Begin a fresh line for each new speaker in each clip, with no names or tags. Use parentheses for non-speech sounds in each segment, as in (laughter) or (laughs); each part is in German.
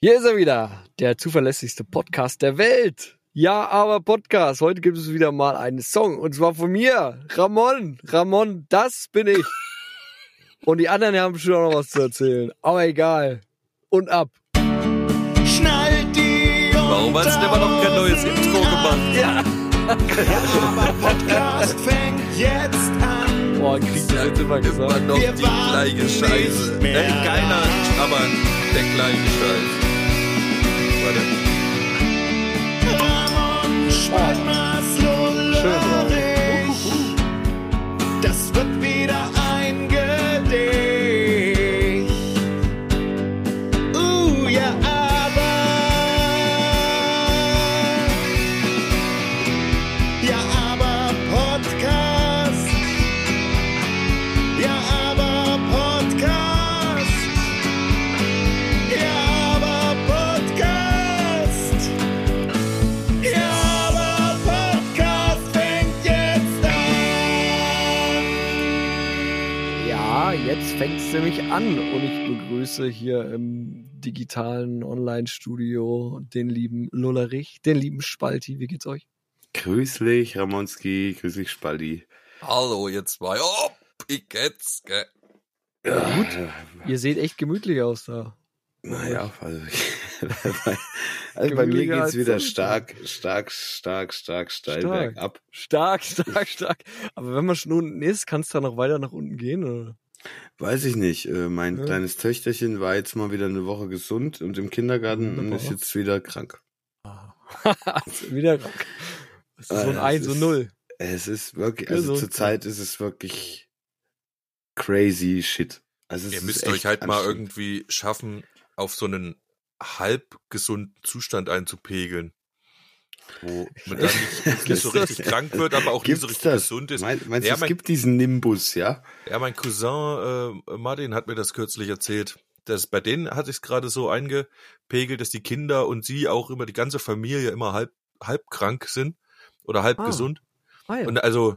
Hier ist er wieder, der zuverlässigste Podcast der Welt. Ja, aber Podcast. Heute gibt es wieder mal einen Song und zwar von mir, Ramon. Ramon, das bin ich. (laughs) Und die anderen haben schon noch was zu erzählen. Aber egal. Und ab.
Schnallt die
Warum hast du immer noch kein neues Intro gemacht?
Ja.
Aber Podcast fängt jetzt an.
Boah, kriegst du das jetzt immer
Immer
gesagt.
noch
Wir
die gleiche Scheiße. Ey, keiner, aber der gleiche Scheiß.
Spaltmaß Lollerich. Das wird wieder
es nämlich an und ich begrüße hier im digitalen Online-Studio den lieben Lullerich, den lieben Spalti. Wie geht's euch?
Grüß dich, Ramonski, grüß dich, Spaldi.
Hallo, ihr zwei. Oh, ich geht's, gell?
Ja,
gut. Ihr seht echt gemütlich aus da.
Naja, also, (laughs) also bei mir geht's wieder stark, stark, stark, stark, steil
Stark.
bergab.
Stark, stark, stark. Aber wenn man schon unten ist, kann es da noch weiter nach unten gehen, oder?
Weiß ich nicht. äh, Mein
Ja.
kleines Töchterchen war jetzt mal wieder eine Woche gesund und im Kindergarten und ist jetzt wieder krank. (laughs)
Also wieder krank. Das ist so ein
Ah,
1
es
und
ist-
0.
Es ist wirklich, also
Gesund.
zurzeit ist es wirklich crazy shit. Also es
Ihr müsst euch halt mal irgendwie schaffen, auf so einen halb gesunden Zustand einzupegeln. Wo (laughs) man dann nicht, nicht
Gibt's
so
das?
richtig krank wird, aber auch nicht so
Gibt's
richtig
das?
gesund ist.
Mein, meinst
Ja,
du, es
mein-
gibt diesen Nimbus, ja?
Ja, mein Cousin äh, Martin hat mir das kürzlich erzählt. Das, bei denen hat sich gerade so eingepegelt, dass die Kinder und sie auch immer, die ganze Familie immer halb, halb krank sind oder halb
Ah.
gesund.
Ah ja.
Und also,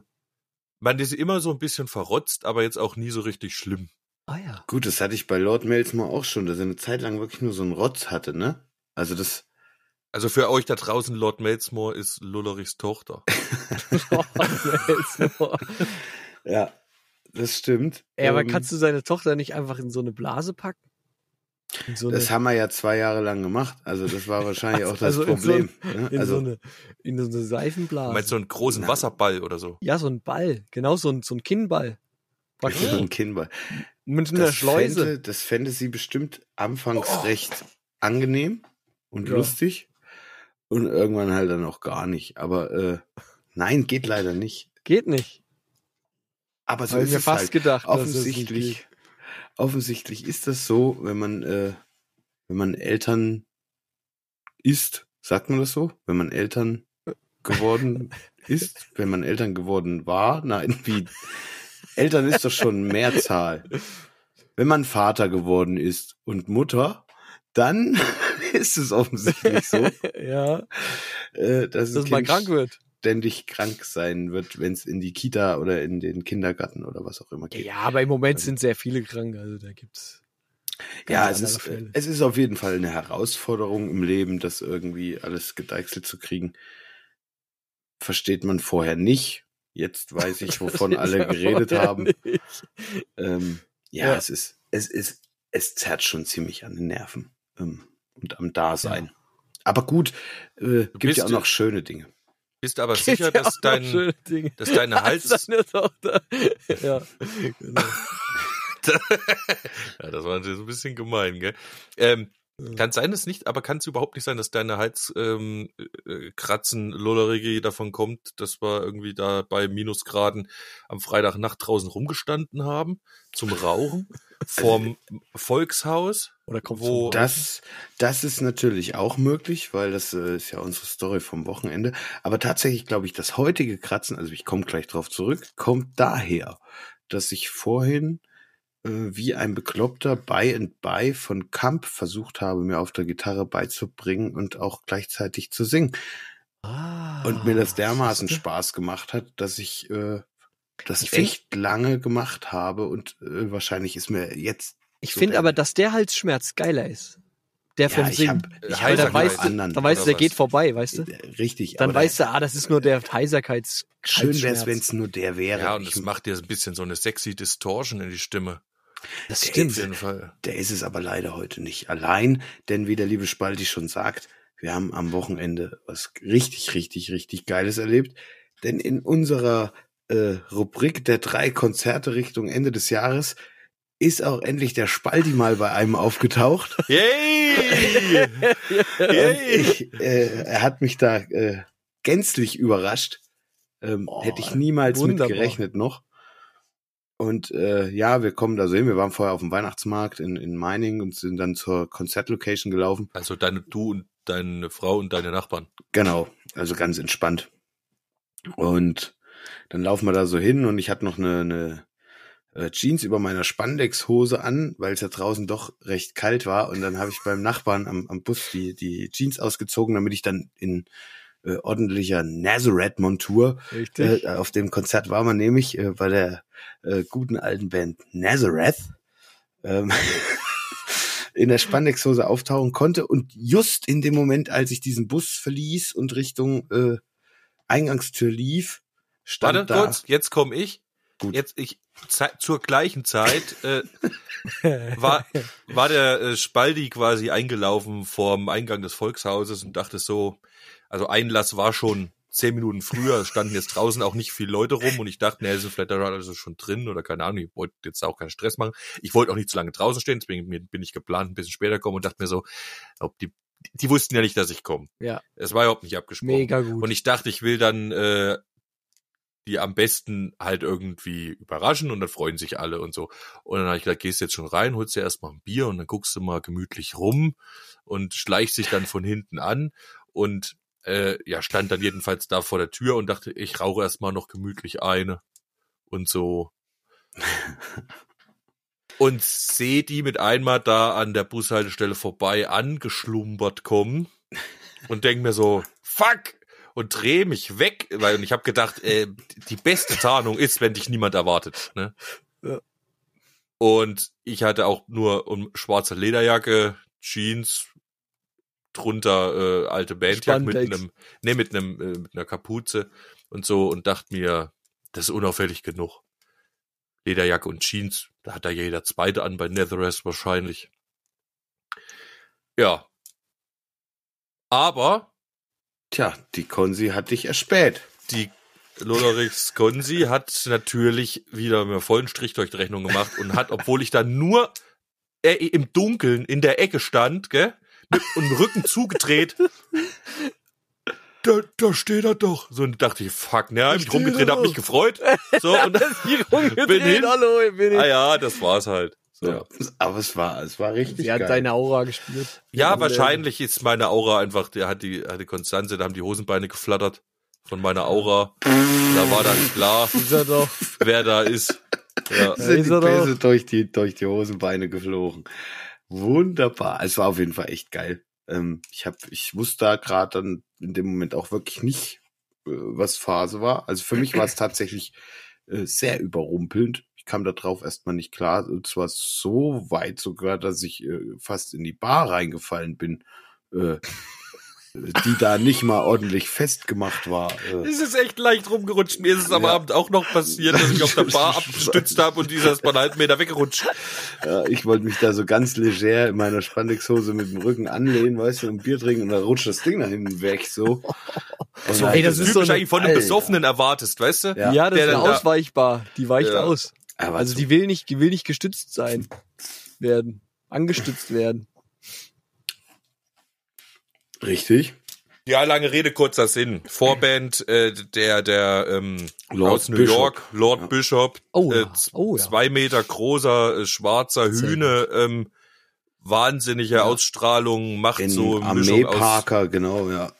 man ist immer so ein bisschen verrotzt, aber jetzt auch nie so richtig schlimm.
ah ja.
Gut, das hatte ich bei Lord Melsmore auch schon, dass er eine Zeit lang wirklich nur so einen Rotz hatte, ne? Also das,
Also für euch da draußen, Lord Melzmore ist Lullerichs Tochter. (laughs)
ja, das stimmt.
Ey, aber
Ähm,
kannst du seine Tochter nicht einfach in so eine Blase packen? So eine,
das haben wir ja zwei Jahre lang gemacht. Also das war wahrscheinlich auch das
Also in so
Problem. ne?
in
Also
so eine, in so eine Seifenblase.
Meinst du einen großen. Wasserball oder so?
ja, so ein Ball. Genau, so ein, so ein Kinnball.
So (laughs) ein Kinnball.
Mit einer
Das
Schleuse.
fände, das fände sie bestimmt anfangs recht angenehm und
Ja.
lustig und irgendwann halt dann auch gar nicht. Aber äh, nein, geht leider nicht.
Geht nicht.
Aber so
Habe
ist
ich mir
es
fast
halt.
gedacht.
offensichtlich, offensichtlich ist das so, wenn man, äh, wenn man Eltern ist, sagt man das so? Wenn man Eltern geworden (laughs) ist, wenn man Eltern geworden war, nein, wie, Eltern ist doch schon Mehrzahl. Wenn man Vater geworden ist und Mutter, dann (laughs) ist es offensichtlich so, (laughs)
ja,
äh, dass,
dass man krank wird.
ständig krank sein wird, wenn es in die Kita oder in den Kindergarten oder was auch immer geht.
Ja, aber im Moment sind sehr viele krank. Also da gibt's.
Ja, es ist,
Fälle.
es ist auf jeden Fall eine Herausforderung im Leben, das irgendwie alles gedeichselt zu kriegen. Versteht man vorher nicht. Jetzt weiß ich, (laughs) wovon alle geredet haben. Ähm, ja,
Ja.
es ist, es ist, es zerrt schon ziemlich an den Nerven ähm, und am Dasein. Aber gut, äh, gibt ja auch noch schöne Dinge.
Bist aber
Geht
sicher,
ja
dass dein, dass deine (laughs) Hals,
Als deine Tochter. (laughs) Ja, genau. (laughs)
ja, das war natürlich so ein bisschen gemein, gell? Ähm, kann sein, dass nicht, aber kann es überhaupt nicht sein, dass deine Hals ähm, äh, Kratzen, Lollerigi davon kommt, dass wir irgendwie da bei Minusgraden am Freitagnacht draußen rumgestanden haben zum Rauchen (laughs) vorm Volkshaus.
Oder kommt
Wo-
Das, das ist natürlich auch möglich, weil das äh, ist ja unsere Story vom Wochenende. Aber tatsächlich glaube ich, das heutige Kratzen, also ich komme gleich drauf zurück, kommt daher, dass ich vorhin äh, wie ein Bekloppter By and By von Kamp versucht habe, mir auf der Gitarre beizubringen und auch gleichzeitig zu singen.
Ah,
Und mir das dermaßen
siehste?
Spaß gemacht hat, dass ich äh, das
Ich find-
echt lange gemacht habe und äh, wahrscheinlich ist mir jetzt
Ich
so
finde aber, dass der Halsschmerz geiler ist. der vom
ich
Singen.
hab, ich
Weil da weißt, du,
anderen.
da weißt du, der geht vorbei, weißt du?
Äh, Richtig.
Dann weißt du, ah, das ist nur der Heiserkeits.
Schön wäre es, wenn es nur der wäre.
Ja, und es macht dir ein bisschen so eine sexy Distortion in die Stimme.
Das
Der
stimmt.
Auf jeden Fall.
Der ist es aber leider heute nicht allein, denn wie der liebe Spalti schon sagt, wir haben am Wochenende was richtig, richtig, richtig Geiles erlebt. Denn in unserer äh, Rubrik der drei Konzerte Richtung Ende des Jahres ist auch endlich der Spalti mal bei einem aufgetaucht.
Yay! (laughs) Yay!
ich, äh, er hat mich da äh, gänzlich überrascht. Ähm,
Oh,
hätte ich niemals
wunderbar.
mit gerechnet noch. Und äh, ja, wir kommen da so hin. Wir waren vorher auf dem Weihnachtsmarkt in, in Meining und sind dann zur Konzertlocation gelaufen.
Also deine, du und deine Frau und deine Nachbarn.
Genau, also ganz entspannt. Und dann laufen wir da so hin und ich hatte noch eine, eine äh, Jeans über meiner Spandex-Hose an, weil es ja draußen doch recht kalt war. Und dann habe ich beim Nachbarn am, am Bus die, die Jeans ausgezogen, damit ich dann in äh, ordentlicher Nazareth-Montur
Richtig.
äh, auf dem Konzert war man nämlich äh, bei der äh, guten alten Band Nazareth ähm, (laughs) in der Spandexhose auftauchen konnte und just in dem Moment, als ich diesen Bus verließ und Richtung äh, Eingangstür lief, stand
Warte
da
kurz, jetzt komme ich.
Gut.
Jetzt ich zur gleichen Zeit äh, (laughs) war war der äh, Spaldi quasi eingelaufen vorm Eingang des Volkshauses und dachte so, also Einlass war schon zehn Minuten früher, es standen jetzt draußen auch nicht viele Leute rum und ich dachte, ne, sind vielleicht also schon drin oder keine Ahnung, ich wollte jetzt auch keinen Stress machen. Ich wollte auch nicht zu lange draußen stehen, deswegen bin ich geplant, ein bisschen später kommen und dachte mir so, ob die die wussten ja nicht, dass ich komme.
Ja,
Es war überhaupt nicht abgesprochen.
mega gut.
Und ich dachte, ich will dann äh, die am besten halt irgendwie überraschen und dann freuen sich alle und so. Und dann habe ich gesagt, gehst jetzt schon rein, holst dir erstmal ein Bier und dann guckst du mal gemütlich rum und schleichst dich dann von hinten an und äh, ja, stand dann jedenfalls da vor der Tür und dachte, ich rauche erstmal noch gemütlich eine und so. (laughs) und sehe die mit einmal da an der Bushaltestelle vorbei angeschlumbert kommen und denk mir so, fuck! Und drehe mich weg, weil und ich habe gedacht, äh, die beste Tarnung ist, wenn dich niemand erwartet. Ne?
Ja.
Und ich hatte auch nur um, schwarze Lederjacke, Jeans, drunter äh, alte Bandjacke mit einem, nee, mit einem, äh, mit einer Kapuze und so und dachte mir, das ist unauffällig genug. Lederjacke und Jeans, da hat da jeder zweite an bei Netherest wahrscheinlich. Ja. Aber
Tja, die Konsi hat dich erspäht.
die Lodorix Konsi hat natürlich wieder mir vollen Strich durch die Rechnung gemacht und hat, obwohl ich da nur äh, im Dunkeln in der Ecke stand, gell, mit und dem Rücken zugedreht, da, da steht er doch. So und dachte ich, fuck, ne, hab mich rumgedreht, hab mich gefreut. (laughs) So und
Hier rumgedreht, (laughs)
Bin hin.
hallo, ich bin
ah
hin.
ja, das war's halt. So.
Ja. Aber es war, es war richtig
Sie hat
geil.
deine Aura gespürt.
Ja,
Und, äh,
wahrscheinlich ist meine Aura einfach, der hat die, hat die Konstanze, da haben die Hosenbeine geflattert von meiner Aura. Da war dann klar, (laughs)
Ist er doch.
wer da ist. Ja.
sind
ist
die
er doch.
Durch die, durch die Hosenbeine geflogen. Wunderbar. Es war auf jeden Fall echt geil. Ähm, ich hab, ich wusste da gerade dann in dem Moment auch wirklich nicht, äh, was Phase war. Also für mich war es tatsächlich äh, sehr überrumpelnd. Ich kam da drauf erstmal nicht klar. Und zwar so weit sogar, dass ich äh, fast in die Bar reingefallen bin. Die da nicht mal ordentlich festgemacht war. Äh,
Es ist echt leicht rumgerutscht. Mir ist es am
Ja.
Abend auch noch passiert, dass ich auf der Bar (laughs) abgestützt habe und dieser ist mal einen halben Meter weggerutscht.
Ja, ich wollte mich da so ganz leger in meiner Spandexhose mit dem Rücken anlehnen, weißt du, und Bier trinken und dann rutscht das Ding da hinten weg, so. (laughs) Und
So,
ey, das ist
typisch
so
von einem. Besoffenen erwartest, weißt du?
Ja.
Ja, das
der
ist
da-
ausweichbar. Die weicht
Ja.
aus.
Aber
Also
so-
die will nicht, die will nicht gestützt sein (laughs) werden. Angestützt werden.
Richtig.
Ja, lange Rede, kurzer Sinn. Vorband äh, der der ähm,
Lord
aus New
Bishop.
York, Lord
Ja.
Bishop,
Oh,
äh,
ja.
z-
Oh, ja.
zwei Meter großer, äh, schwarzer
Sehr
Hühne, ähm, wahnsinnige
Ja.
Ausstrahlung, macht
In
so aus,
Armee-Parker, genau, ja.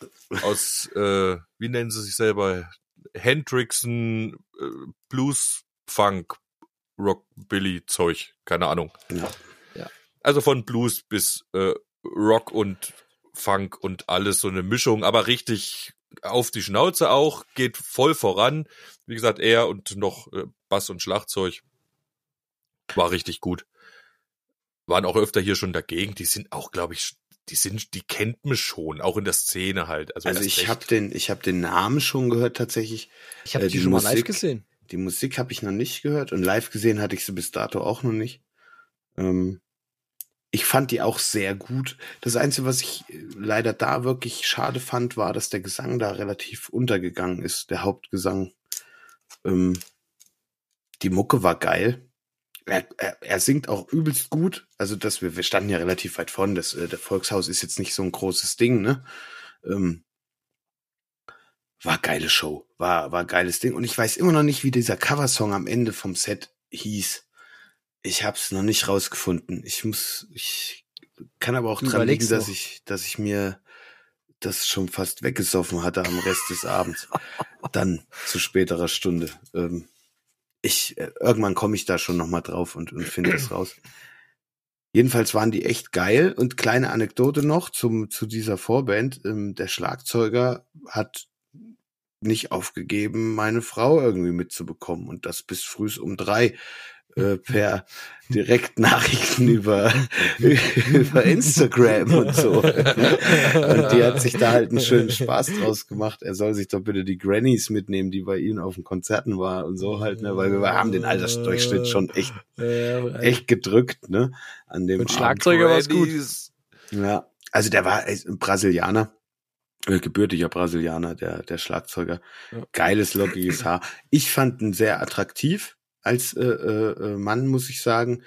aus äh, wie nennen sie sich selber? Hendrickson, äh, Blues, Funk, Rockabilly Zeug, keine Ahnung.
ja.
Also von Blues bis äh, Rock und Funk und alles so eine Mischung, aber richtig auf die Schnauze auch, geht voll voran. Wie gesagt, er und noch äh, Bass und Schlagzeug war richtig gut. Waren auch öfter hier schon dagegen. Die sind auch, glaube ich, die sind, die kennt man schon, auch in der Szene halt. Also,
Also ich habe den, ich habe den Namen schon gehört tatsächlich.
Ich habe
Äh,
die,
die
schon mal live
Musik-
gesehen.
Die Musik habe ich noch nicht gehört und live gesehen hatte ich sie bis dato auch noch nicht. Ähm, ich fand die auch sehr gut. Das Einzige, was ich äh, leider da wirklich schade fand, war, dass der Gesang da relativ untergegangen ist, der Hauptgesang. Ähm, die Mucke war geil. Er, er, er singt auch übelst gut. Also, dass wir, wir standen ja relativ weit vorn. Das, äh, der Volkshaus ist jetzt nicht so ein großes Ding, ne? Ähm, war geile Show, war war geiles Ding und ich weiß immer noch nicht, wie dieser Coversong am Ende vom Set hieß. Ich hab's noch nicht rausgefunden. Ich muss, ich kann aber auch dran liegen, dass ich, dass ich mir das schon fast weggesoffen hatte am Rest des Abends. (laughs) Dann zu späterer Stunde. Ähm, ich äh, irgendwann komme ich da schon noch mal drauf und und finde das raus. Jedenfalls waren die echt geil und kleine Anekdote noch zum zu dieser Vorband. Ähm, der Schlagzeuger hat nicht aufgegeben, meine Frau irgendwie mitzubekommen und das bis frühs um drei äh, per Direktnachrichten über (laughs) über Instagram und so. Und die hat sich da halt einen schönen Spaß draus gemacht. Er soll sich doch bitte die Grannies mitnehmen, die bei ihnen auf den Konzerten war und so halt, ne, weil wir haben den Altersdurchschnitt schon echt echt gedrückt, ne, an dem Abend.
Schlagzeuger war's gut.
Grannies.
Ja, also der war ein Brasilianer, äh, gebürtiger Brasilianer, der, der Schlagzeuger.
Ja.
Geiles, lockiges Haar. Ich fand ihn sehr attraktiv als äh, äh, äh, Mann, muss ich sagen.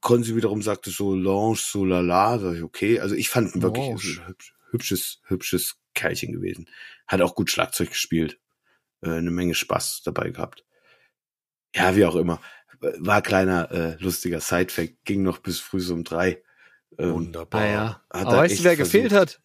Konzi wiederum sagte so Lange, so lala, sag ich, okay. Also ich fand ihn wirklich hübsch, hübsches, hübsches Kerlchen gewesen. Hat auch gut Schlagzeug gespielt. Äh, eine Menge Spaß dabei gehabt. Ja, wie auch immer. War kleiner, äh, lustiger Sidefact, ging noch bis früh so um drei. Ähm,
Wunderbar.
Ah ja.
Hat
Aber
er
weißt du, wer gefehlt
versucht.
hat?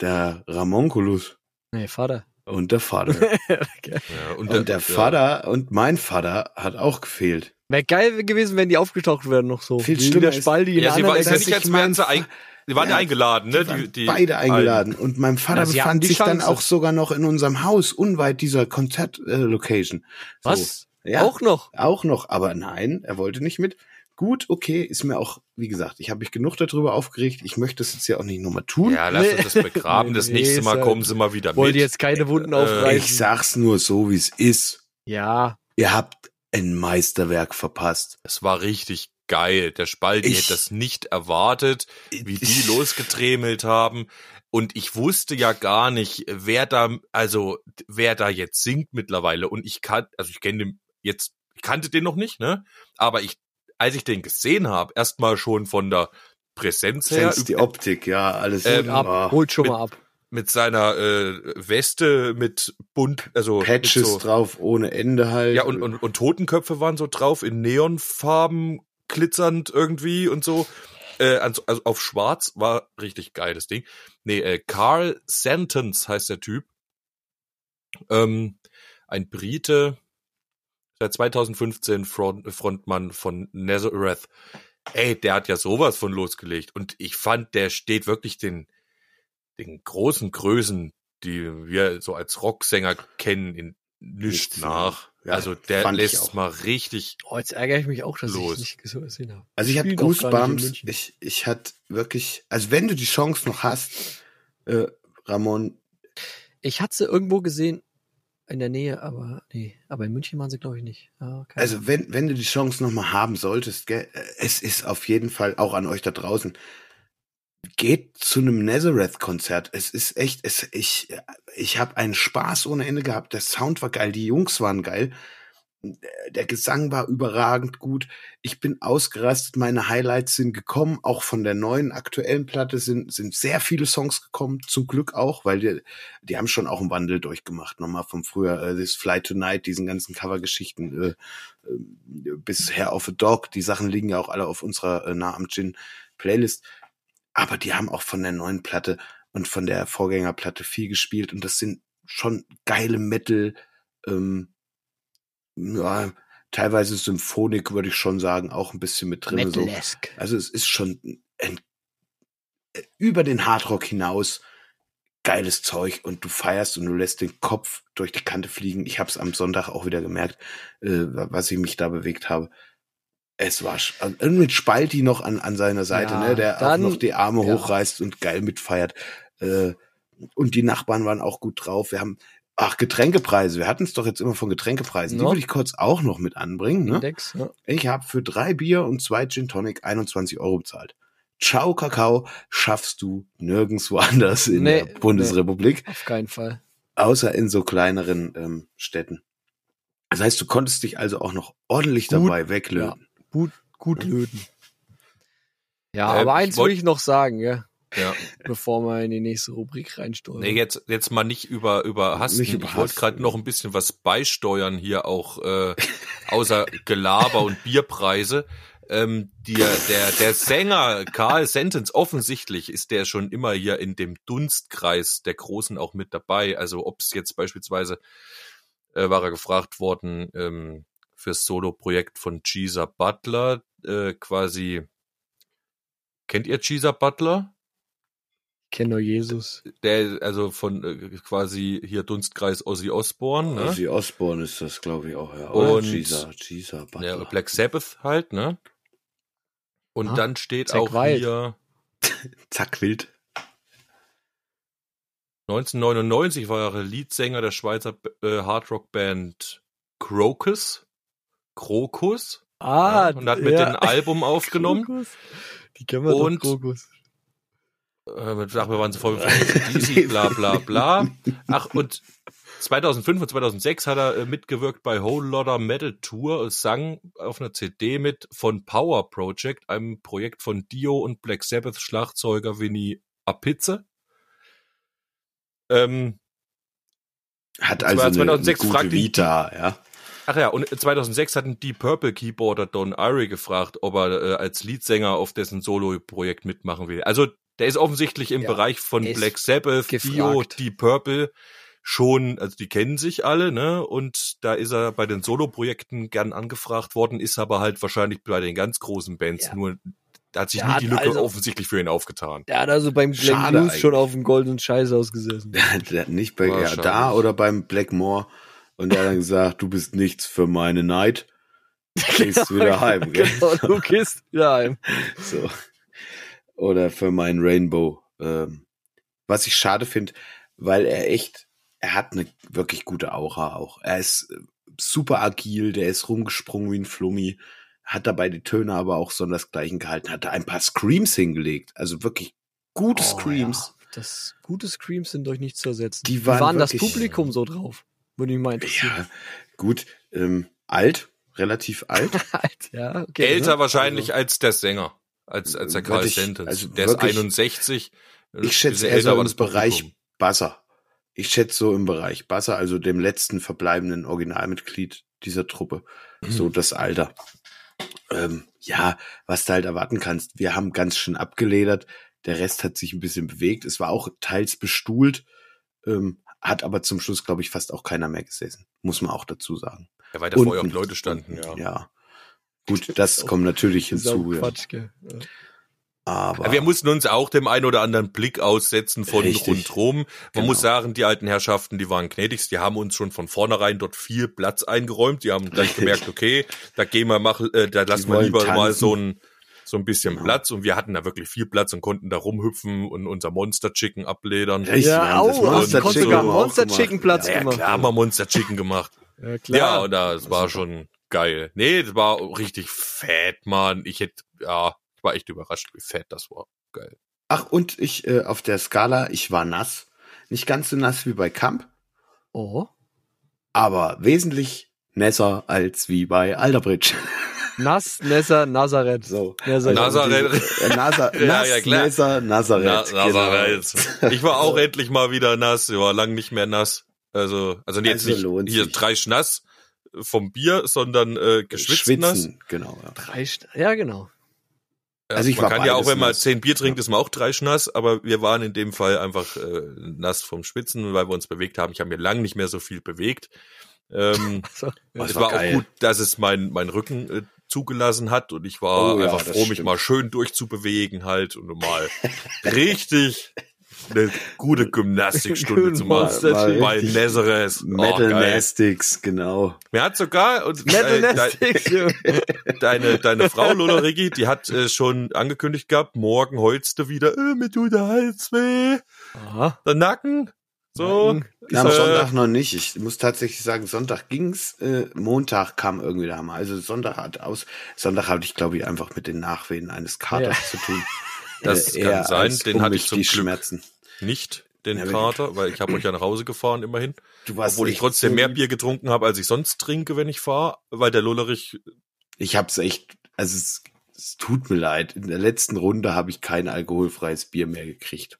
der Ramonculus
Nee, Vater.
Und der Vater. (laughs)
Ja, und,
und der
ja.
Vater und mein Vater hat auch gefehlt.
Wäre geil gewesen, wenn die aufgetaucht wären noch so.
Viel schlimmer
der Spaldi
Ja, sie war, ist ja nicht,
ich
als
mein-
ein, die waren ja, eingeladen, ne?
Die waren
Die, die
beide eingeladen. Und mein Vater
Na,
befand sich dann auch sogar noch in unserem Haus, unweit dieser Konzertlocation. So.
Was?
Ja,
Auch noch?
auch noch. Aber nein, er wollte nicht mit. Gut, okay, ist mir auch, wie gesagt, ich habe mich genug darüber aufgeregt. Ich möchte das jetzt ja auch nicht nochmal tun.
Ja, lass uns das begraben. Das
nee,
nächste Mal
halt-
kommen sie mal wieder
Wollt
mit.
ihr jetzt keine Wunden
Äh,
aufreißen?
ich sag's nur so, wie es ist.
ja.
Ihr habt ein Meisterwerk verpasst.
Es war richtig geil. Der Spaldi
Ich-
hätte das nicht erwartet, wie die
Ich-
losgetremelt haben. Und ich wusste ja gar nicht, wer da, also wer da jetzt singt mittlerweile. Und ich kann, also ich kenne den jetzt, ich kannte den noch nicht, ne? Aber ich, als ich den gesehen habe, erstmal schon von der Präsenz her,
Sense die Optik, ja, alles
Ähm,
Ab,
ah,
holt schon
mit-
mal ab.
mit seiner äh, Weste mit bunt, also
Patches
mit so,
drauf ohne Ende halt.
Ja, und, und, und Totenköpfe waren so drauf, in Neonfarben glitzernd irgendwie und so. Äh, also, also auf schwarz war richtig geiles Ding. Nee, äh, Carl Sentence heißt der Typ. Ähm, ein Brite, seit 2015 Front, Frontmann von Nazareth. Ey, der hat ja sowas von losgelegt. Und ich fand, der steht wirklich den, den großen Größen, die wir so als Rocksänger kennen, in nichts
Nichts
nach.
Ja,
also der
ich
lässt mal richtig.
Oh, jetzt ärgere ich mich auch, dass
Los.
ich nicht so gesehen habe.
Also ich hatte
in
Goosebumps. Ich, ich hatte wirklich, also wenn du die Chance noch hast, äh, Ramon,
Ich hatte sie irgendwo gesehen in der Nähe, aber nee, aber in München waren sie glaube ich nicht. Ah,
also wenn, wenn du die Chance noch mal haben solltest, gell, äh, es ist auf jeden Fall auch an euch da draußen. Geht zu einem Nazareth-Konzert. Es ist echt, es, ich, ich habe einen Spaß ohne Ende gehabt. Der Sound war geil, die Jungs waren geil. Der Gesang war überragend gut. Ich bin ausgerastet. Meine Highlights sind gekommen. Auch von der neuen aktuellen Platte sind, sind sehr viele Songs gekommen. Zum Glück auch, weil die, die haben schon auch einen Wandel durchgemacht. Nochmal vom früher, äh, This Fly Tonight, diesen ganzen Covergeschichten, äh, äh, bis Hair of a Dog. Die Sachen liegen ja auch alle auf unserer äh, Nah am Gin Playlist. Aber die haben auch von der neuen Platte und von der Vorgängerplatte viel gespielt. Und das sind schon geile Metal, ähm, ja, teilweise Symphonik, würde ich schon sagen, auch ein bisschen mit drin. So. Also es ist schon ein, äh, über den Hardrock hinaus geiles Zeug und du feierst und du lässt den Kopf durch die Kante fliegen. Ich habe es am Sonntag auch wieder gemerkt, äh, was ich mich da bewegt habe. Es war und mit Spalti noch an, an seiner Seite,
Ja,
ne, der
dann-
auch noch die Arme
ja.
hochreißt und geil mitfeiert. Äh, und die Nachbarn waren auch gut drauf. Wir haben, ach, Getränkepreise. Wir hatten es doch jetzt immer von Getränkepreisen. Die
No.
würde ich kurz auch noch mit anbringen. Ne?
Index, ja.
Ich habe für drei Bier und zwei Gin Tonic 21 Euro bezahlt. Ciao Kakao schaffst du nirgendwo anders in
Nee,
der Bundesrepublik,
auf keinen Fall.
außer in so kleineren ähm, Städten. Das heißt, du konntest dich also auch noch ordentlich
Gut,
dabei weglöten.
Gut, gut löten. Ja,
Ähm,
aber
ich
eins
wollt-
will ich noch sagen, ja,
Ja. (laughs)
bevor wir in die nächste Rubrik reinsteuern.
Nee, jetzt, jetzt mal nicht über, über Hasten.
Nicht über
ich wollte gerade noch ein bisschen was beisteuern hier auch, äh, außer Gelaber und Bierpreise. Ähm, der, der, der Sänger Karl Sentence, offensichtlich ist der schon immer hier in dem Dunstkreis der Großen auch mit dabei. Also ob es jetzt beispielsweise, äh, war er gefragt worden, ähm, fürs Solo-Projekt von Geezer Butler, äh, quasi, kennt ihr Geezer Butler?
Kenne nur Jesus.
Der, also von äh, quasi hier Dunstkreis Ozzy Osbourne, ne?
Ozzy Osbourne ist das, glaube ich, auch, ja.
Und-
Jesus, Jesus,
Ja, Black Sabbath halt, ne? Und
Ah,
dann steht
Zack
auch
Wild.
hier (laughs)
Zack, wild.
1999 war er Leadsänger der Schweizer äh, Hardrock-Band Crocus. Crocus.
Ah,
ja, und hat mit
ja.
dem Album (laughs) aufgenommen.
Krokus. Die kennen wir
Und-
doch, Krokus.
Äh, mit Sachen, wir waren so voll (laughs) DC, bla bla bla. Ach, und 2005 und 2006 hat er äh, mitgewirkt bei Whole Lotta Metal Tour, sang auf einer CD mit von Power Project, einem Projekt von Dio und Black Sabbath Schlagzeuger Vinny Apitze. Ähm,
Hat also
zwar
eine,
2006
eine gute Vita, ja.
ach ja, und 2006 hatten die Purple Keyboarder Don Irie gefragt, ob er äh, als Leadsänger auf dessen Solo-Projekt mitmachen will. Also der ist offensichtlich im
Ja,
Bereich von Black Sabbath,
gefragt.
Dio, die Purple schon, also die kennen sich alle, ne? Und da ist er bei den Solo-Projekten gern angefragt worden, ist aber halt wahrscheinlich bei den ganz großen Bands
Ja.
nur, da hat sich
Der
nie
hat
die Lücke
also-
offensichtlich für ihn aufgetan.
Der hat also beim Glenn
Schade
Hughes schon auf dem goldenen Scheiß ausgesessen.
Der hat- nicht bei, ja, da oder beim Blackmore. Und der hat dann gesagt, du bist nichts für meine Night. (laughs) Gehst wieder heim, gell?
Genau, du gehst wieder heim. (laughs)
So. Oder für meinen Rainbow. Ähm, was ich schade finde, weil er echt, er hat eine wirklich gute Aura auch. Er ist äh, super agil, der ist rumgesprungen wie ein Flummi, hat dabei die Töne aber auch sondersgleichen gehalten, hat da ein paar Screams hingelegt. Also wirklich gute
Oh,
Screams.
Ja. Das gute Screams sind durch nichts zu ersetzen.
Die waren
waren das
wirklich-
Publikum so drauf? Würde mal interessieren.
Ja, gut. Ähm, alt, relativ (laughs) alt.
Alt, ja, okay.
Älter
ne?
wahrscheinlich als der Sänger, als, als der Karl
ich-
Sentence.
also
der ist
wirklich-
61.
Ich schätze
Bisschen
eher so im Bereich. Buzzer. Ich schätze so im Bereich Buzzer, also dem letzten verbleibenden Originalmitglied dieser Truppe. So das Alter. Ähm, ja, was du halt erwarten kannst. Wir haben ganz schön abgeledert. Der Rest hat sich ein bisschen bewegt. Es war auch teils bestuhlt. Ähm, hat aber zum Schluss, glaube ich, fast auch keiner mehr gesessen. Muss man auch dazu sagen.
Ja, weil da vorher auch Leute standen, ja.
Ja. Gut, (laughs) das kommt natürlich hinzu. Ja.
Quatsch. Ja.
Aber
Ja, wir mussten uns auch dem einen oder anderen Blick aussetzen von
Richtig.
rundrum. Man
Genau.
muss sagen, die alten Herrschaften, die waren gnädigst, die haben uns schon von vornherein dort viel Platz eingeräumt. Die haben gleich gemerkt, okay, da gehen wir mach, äh, da lassen wir lieber mal
tanzen.
so ein so ein bisschen
Genau.
Platz und wir hatten da wirklich viel Platz und konnten da rumhüpfen und unser Monster Chicken abledern.
Ja,
das
au,
Monster Chicken
sogar Monster
gemacht.
Chicken Platz
Ja,
gemacht.
klar haben wir Monster Chicken gemacht.
Ja, klar.
Ja, und das war schon geil. Nee, das war richtig fett, Mann. Ich hätte, ja, ich war echt überrascht, wie fett das war. Geil.
Ach, und ich äh, auf der Skala, ich war nass. Nicht ganz so nass wie bei Kamp,
oh.
aber wesentlich nässer als wie bei Alderbridge. (laughs)
Nass, Nesser, Nazareth.
So.
Nazareth.
Nazareth.
Äh, Nasa, (laughs)
Ja,
nass,
ja, klar.
Nazareth.
Na, Nazareth.
Genau.
Ich war auch (laughs) endlich mal wieder nass. Ich war lang nicht mehr nass. Also, also jetzt
Also
nicht hier drei Schnass vom Bier, sondern äh, geschwitzt nass.
Schwitzen, genau. Ja.
Drei ja, genau.
Ja,
Also ich
man
war
kann ja auch, wenn man
nass.
zehn Bier trinkt, ist man auch drei Schnass, aber wir waren in dem Fall einfach äh, nass vom Schwitzen, weil wir uns bewegt haben. Ich habe mir lang nicht mehr so viel bewegt. Ähm, (laughs)
So.
Was
es
war
war, auch gut, dass es mein, mein Rücken äh, zugelassen hat und ich war
Oh ja,
einfach
das
froh, mich
stimmt.
mal schön durchzubewegen halt und mal (laughs) richtig eine gute Gymnastikstunde zu machen.
Monster
War
Bei
richtig
Nazareth. Oh,
Metal
geil.
Nastics, genau.
Mir hat sogar und,
Metal
äh, (laughs) deine, deine Frau Lola Rigi, die hat äh, schon angekündigt gehabt, morgen heulst du wieder, äh, mir tut der Hals weh,
Aha.
der Nacken. So.
Nacken.
Ja, am
Äh,
Sonntag noch nicht. Ich muss tatsächlich sagen, Sonntag ging's, äh, Montag kam irgendwie der Hammer. Also Sonntag hat aus, Sonntag hatte ich glaube ich einfach mit den Nachwehen eines Katers
Ja.
zu tun. (laughs)
Das
Äh,
kann sein, den hatte ich zum Glück.
Schmerzen.
Nicht den
Ja,
Kater, weil ich habe euch ja nach Hause gefahren immerhin.
Du warst
Obwohl ich trotzdem
so
mehr. Bier getrunken habe, als ich sonst trinke, wenn ich fahre, weil der Lullerich,
Ich hab's echt, also es, es tut mir leid. In der letzten Runde habe ich kein alkoholfreies Bier mehr gekriegt.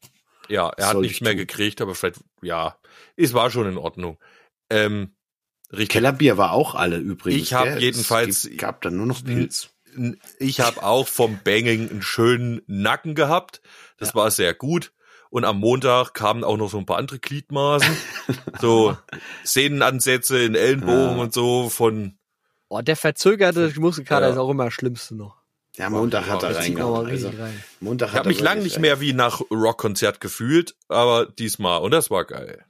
ja, er hat
Soll
nichts
ich
mehr
tun.
gekriegt, aber vielleicht, ja, es war schon in Ordnung. Ähm, richtig.
Kellerbier war auch alle übrigens.
Ich hab
gell?
jedenfalls-
Es gab dann nur noch Pilz.
Ich habe auch vom Banging einen schönen Nacken gehabt. Das war sehr gut. Und am Montag kamen auch noch so ein paar andere Gliedmaßen. (laughs) so Sehnenansätze in Ellenbogen
Ja.
und so von,
Oh, der verzögerte Muskelkater
Ja.
ist auch immer das Schlimmste noch.
Ja, Montag hat er reingehauen. Also. Montag
ich
hat
habe mich lang nicht mehr wie nach Rockkonzert gefühlt, aber diesmal. Und das war geil.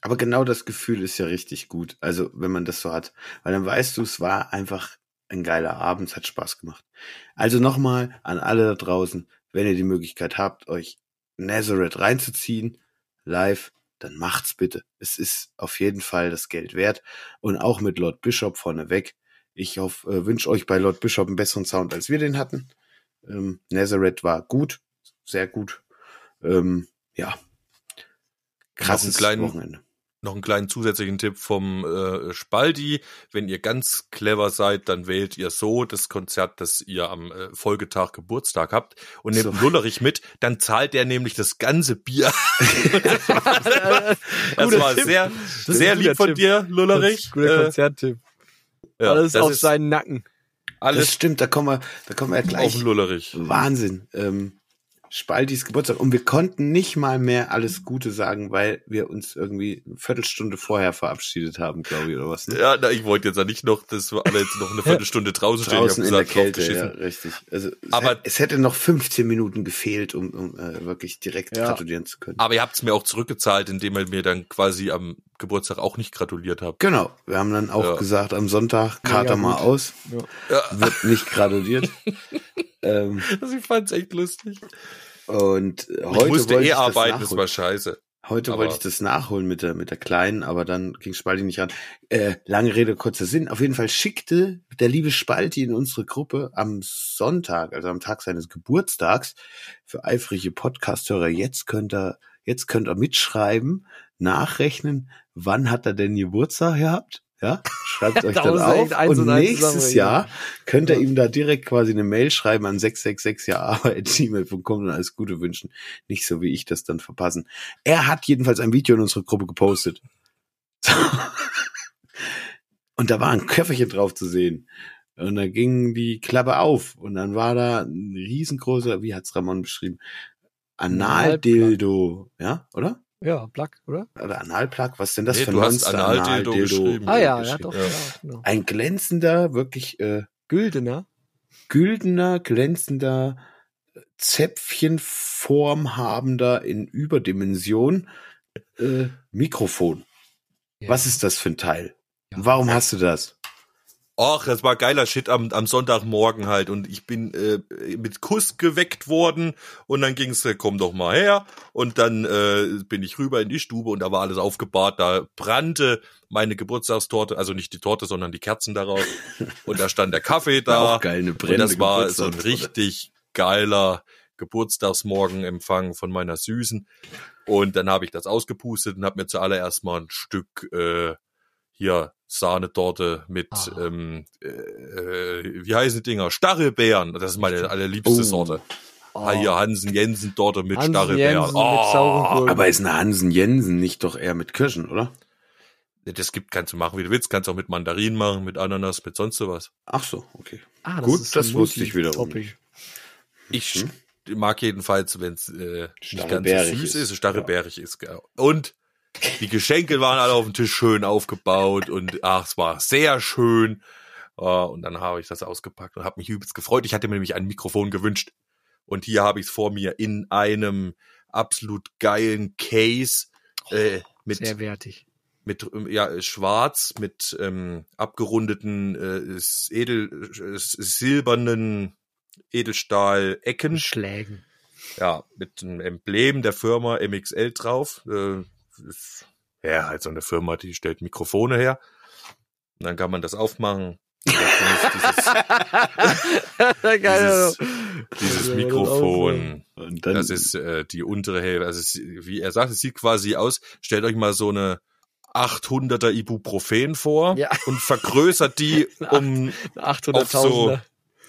Aber genau das Gefühl ist ja richtig gut. Also, wenn man das so hat. Weil dann weißt du, es war einfach ein geiler Abend, es hat Spaß gemacht. Also nochmal an alle da draußen, wenn ihr die Möglichkeit habt, euch Nazareth reinzuziehen, live, dann macht's bitte. Es ist auf jeden Fall das Geld wert. Und auch mit Lord Bishop vorneweg. Ich hoffe, äh, wünsche euch bei Lord Bishop einen besseren Sound, als wir den hatten. Ähm, Nazareth war gut, sehr gut. Ähm, ja. Krasses
kleinen-
Wochenende.
Noch einen kleinen zusätzlichen Tipp vom äh, Spaldi. Wenn ihr ganz clever seid, dann wählt ihr so das Konzert, das ihr am äh, Folgetag Geburtstag habt und nehmt
So.
Lullerich mit, dann zahlt der nämlich das ganze Bier. (laughs) das war
Tipp.
sehr,
ist ein
sehr lieb von
Tipp.
dir, Lullerich.
Guter
Äh,
Konzerttipp.
ja,
Alles
das
auf
ist
seinen Nacken.
Das
alles
stimmt, da kommen wir, da kommen wir
auf
gleich.
den Lullerich.
Wahnsinn. Ähm, Spaltis Geburtstag. Und wir konnten nicht mal mehr alles Gute sagen, weil wir uns irgendwie eine Viertelstunde vorher verabschiedet haben, glaube ich, oder was. Ne?
Ja, na, ich wollte jetzt ja nicht noch, dass wir alle jetzt noch eine (laughs) Viertelstunde draußen stehen.
Draußen
ich
in
hab
der
gesagt,
Kälte, ja, richtig. Also es,
Aber-
hätte, es hätte noch 15 Minuten gefehlt, um, um äh, wirklich direkt
Ja.
gratulieren zu können.
Aber ihr habt es mir auch zurückgezahlt, indem ihr mir dann quasi am Geburtstag auch nicht gratuliert habt.
Genau, wir haben dann auch
Ja.
gesagt, am Sonntag Kater mal
gut.
aus,
Ja.
Ja,
wird nicht gratuliert. (laughs) ähm, (laughs)
also ich fand's echt lustig.
und
Ich
heute
musste
wollte
eh
ich das
arbeiten, das
nachholen.
war scheiße.
Heute
Aber-
wollte ich das nachholen mit der, mit der Kleinen, aber dann ging Spalti nicht ran. Äh, lange Rede, kurzer Sinn. Auf jeden Fall schickte der liebe Spalti in unsere Gruppe am Sonntag, also am Tag seines Geburtstags, für eifrige Podcasthörer, jetzt könnt ihr, jetzt könnt ihr mitschreiben, nachrechnen, wann hat er denn Geburtstag gehabt? Ja, schreibt (laughs) euch
Da
dann auf. Und nächstes. Jahr könnt ihr ihm da direkt quasi eine Mail schreiben an 666jaarbeit.gmail.com und alles Gute wünschen. Nicht so wie ich das dann verpassen. Er hat jedenfalls ein Video in unsere Gruppe gepostet. So. (laughs) Und da war ein Köfferchen drauf zu sehen. Und da ging die Klappe auf. Und dann war da ein riesengroßer, wie hat's Ramon beschrieben? Analdildo. Ja, oder?
Ja, Plug, oder?
Oder Analplug? Was ist denn das
Nee,
für ein
du hast
Monster?
Analdildo geschrieben.
Ah ja, ja
geschrieben.
doch,
Ja.
genau.
Ein glänzender, wirklich äh,
Güldener.
güldener, glänzender, Zäpfchenform habender in Überdimension äh, Mikrofon.
Ja.
Was ist das für ein Teil?
Ja.
Warum hast du das?
Och, das war geiler Shit am, am Sonntagmorgen halt. Und ich bin äh, mit Kuss geweckt worden. Und dann ging's, äh, komm doch mal her. Und dann äh, bin ich rüber in die Stube und da war alles aufgebahrt, da brannte meine Geburtstagstorte, also nicht die Torte, sondern die Kerzen darauf (laughs) und da stand der Kaffee da.
Auch geil, eine
und das war so ein richtig geiler Geburtstagsmorgenempfang von meiner Süßen. Und dann habe ich das ausgepustet und habe mir zuallererst mal ein Stück äh, hier Sahnetorte mit,
Ah.
ähm, äh, äh, wie heißen die Dinger? Stachelbeeren. Das ist meine allerliebste
Oh.
Sorte.
Oh.
Ah, hier Hansen Jensen Torte mit
Hansen
Stachelbeeren.
Jensen mit
Oh,
Gurken.
Aber ist eine Hansen Jensen nicht doch eher mit Kirschen, oder?
das gibt, kannst du machen, wie du willst. Kannst auch mit Mandarinen machen, mit Ananas, mit sonst sowas.
Ach so, okay.
Ah,
Gut,
ist
das
ein
wusste ich wiederum.
Ich st- mag jedenfalls, wenn es äh, nicht ganz so süß
ist.
ist, stachelbeerig ist. Genau. Und die Geschenke waren alle auf dem Tisch schön aufgebaut und ach, es war sehr schön. Äh, und dann habe ich das ausgepackt und habe mich übelst gefreut. Ich hatte mir nämlich ein Mikrofon gewünscht. Und hier habe ich es vor mir in einem absolut geilen Case äh, mit
Sehr wertig.
mit ja schwarz mit ähm, abgerundeten äh, edel äh, silbernen Edelstahl-Ecken,
Schlägen.
ja mit einem Emblem der Firma MXL drauf. Äh, ist, ja, halt so eine Firma, die stellt Mikrofone her. Und dann kann man das aufmachen. Dieses, (laughs) dieses
Ja,
Mikrofon. Das ist äh, die untere Hälfte. Also es, wie er sagt, es sieht quasi aus. Stellt euch mal so eine 800er Ibuprofen vor
Ja.
und vergrößert die (laughs) um
800.000.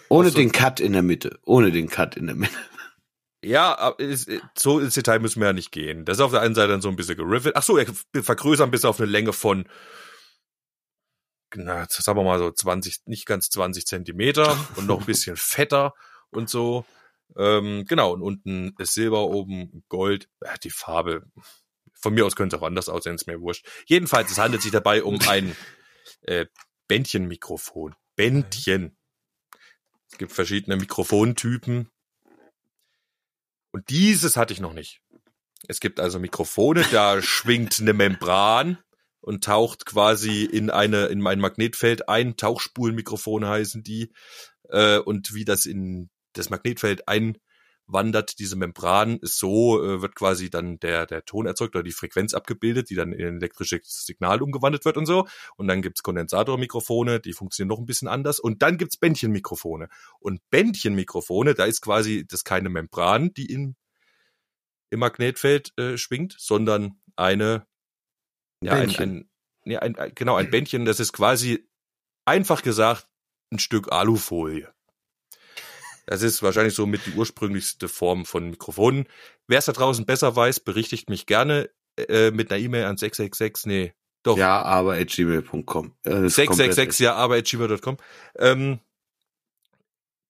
ohne
also-
den Cut in der Mitte. Ohne den Cut in der Mitte.
Ja, aber es, so ins Detail müssen wir ja nicht gehen. Das ist auf der einen Seite dann so ein bisschen geriffelt. Ach so, er vergrößern bis auf eine Länge von na, sagen wir mal so 20, nicht ganz 20 Zentimeter (laughs) und noch ein bisschen fetter und so. Ähm, genau, und unten ist Silber, oben Gold. Ja, die Farbe, von mir aus könnte es auch anders aussehen, ist mir wurscht. Jedenfalls, es handelt sich dabei um (laughs) ein äh, Bändchenmikrofon. Bändchen. Es gibt verschiedene Mikrofontypen. Und dieses hatte ich noch nicht. Es gibt also Mikrofone, da (laughs) schwingt eine Membran und taucht quasi in eine in mein Magnetfeld ein. Tauchspulenmikrofone heißen die. Äh, und wie das in das Magnetfeld einwandert, diese Membran, ist so, äh, wird quasi dann der, der Ton erzeugt oder die Frequenz abgebildet, die dann in ein elektrisches Signal umgewandelt wird und so. Und dann gibt's Kondensatormikrofone, die funktionieren noch ein bisschen anders. Und dann gibt's Bändchenmikrofone. Und Bändchenmikrofone, da ist quasi das keine Membran, die in, im Magnetfeld äh, schwingt, sondern eine ja, ein, ein, ein, ein, genau, ein Bändchen, das ist quasi einfach gesagt ein Stück Alufolie. Das ist wahrscheinlich so mit die ursprünglichste Form von Mikrofonen. Wer es da draußen besser weiß, berichtigt mich gerne äh, mit einer E-Mail an 666, nee, doch,
Ja, aber at gmail.com. Äh, das ist
666 ja, aber at gmail.com. Ähm,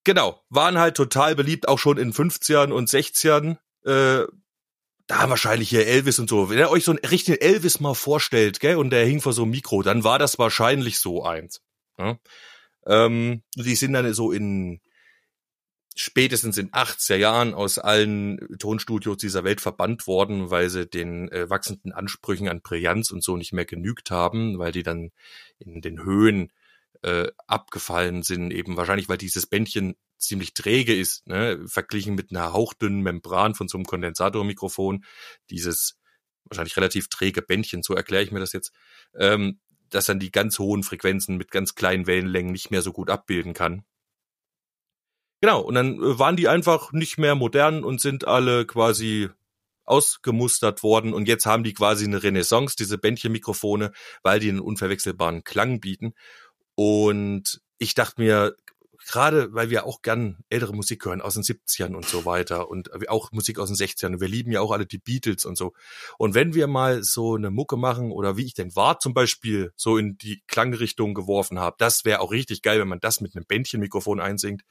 genau, waren halt total beliebt, auch schon in 50ern und 60ern. Äh, da wahrscheinlich hier Elvis und so. Wenn ihr euch so einen richtigen Elvis mal vorstellt, gell, und der hing vor so einem Mikro, dann war das wahrscheinlich so eins. Ja? Ähm, die sind dann so in spätestens in 80er Jahren aus allen Tonstudios dieser Welt verbannt worden, weil sie den äh, wachsenden Ansprüchen an Brillanz und so nicht mehr genügt haben, weil die dann in den Höhen äh, abgefallen sind, eben wahrscheinlich, weil dieses Bändchen ziemlich träge ist, ne? verglichen mit einer hauchdünnen Membran von so einem Kondensatormikrofon, dieses wahrscheinlich relativ träge Bändchen, so erkläre ich mir das jetzt, ähm, dass dann die ganz hohen Frequenzen mit ganz kleinen Wellenlängen nicht mehr so gut abbilden kann. Genau, und dann äh, waren die einfach nicht mehr modern und sind alle quasi ausgemustert worden und jetzt haben die quasi eine Renaissance, diese Bändchenmikrofone, weil die einen unverwechselbaren Klang bieten. Und ich dachte mir, gerade weil wir auch gern ältere Musik hören aus den 70ern und so weiter und auch Musik aus den 60ern, und wir lieben ja auch alle die Beatles und so. Und wenn wir mal so eine Mucke machen oder wie ich den Wart zum Beispiel so in die Klangrichtung geworfen habe, das wäre auch richtig geil, wenn man das mit einem Bändchenmikrofon einsingt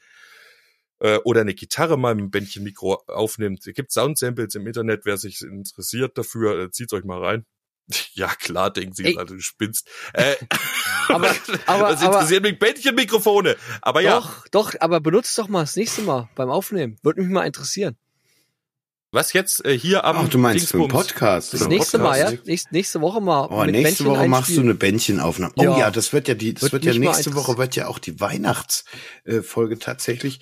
äh, oder eine Gitarre mal mit einem Bändchenmikro aufnimmt. Es gibt Soundsamples im Internet, wer sich interessiert dafür, äh, zieht's euch mal rein. (laughs) Ja, klar, denken Sie gerade, du spinnst. Äh, (laughs)
Aber- (laughs) aber-
das interessiert mich Bändchenmikrofone. Aber ja,
Doch, doch, aber benutzt doch mal das nächste Mal beim Aufnehmen. Würde mich mal interessieren.
Was jetzt äh, hier am
Ach, du meinst für den
Dingsbums?
Podcast.
Das
Für
nächste Mal, ja?
Podcast.
Nächste, nächste Woche mal.
Oh,
mit
nächste
Bändchen
Woche machst du eine Bändchenaufnahme. Oh
Ja.
ja, das wird ja die, das
Wird
wird ja nächste Woche wird ja auch die Weihnachtsfolge tatsächlich.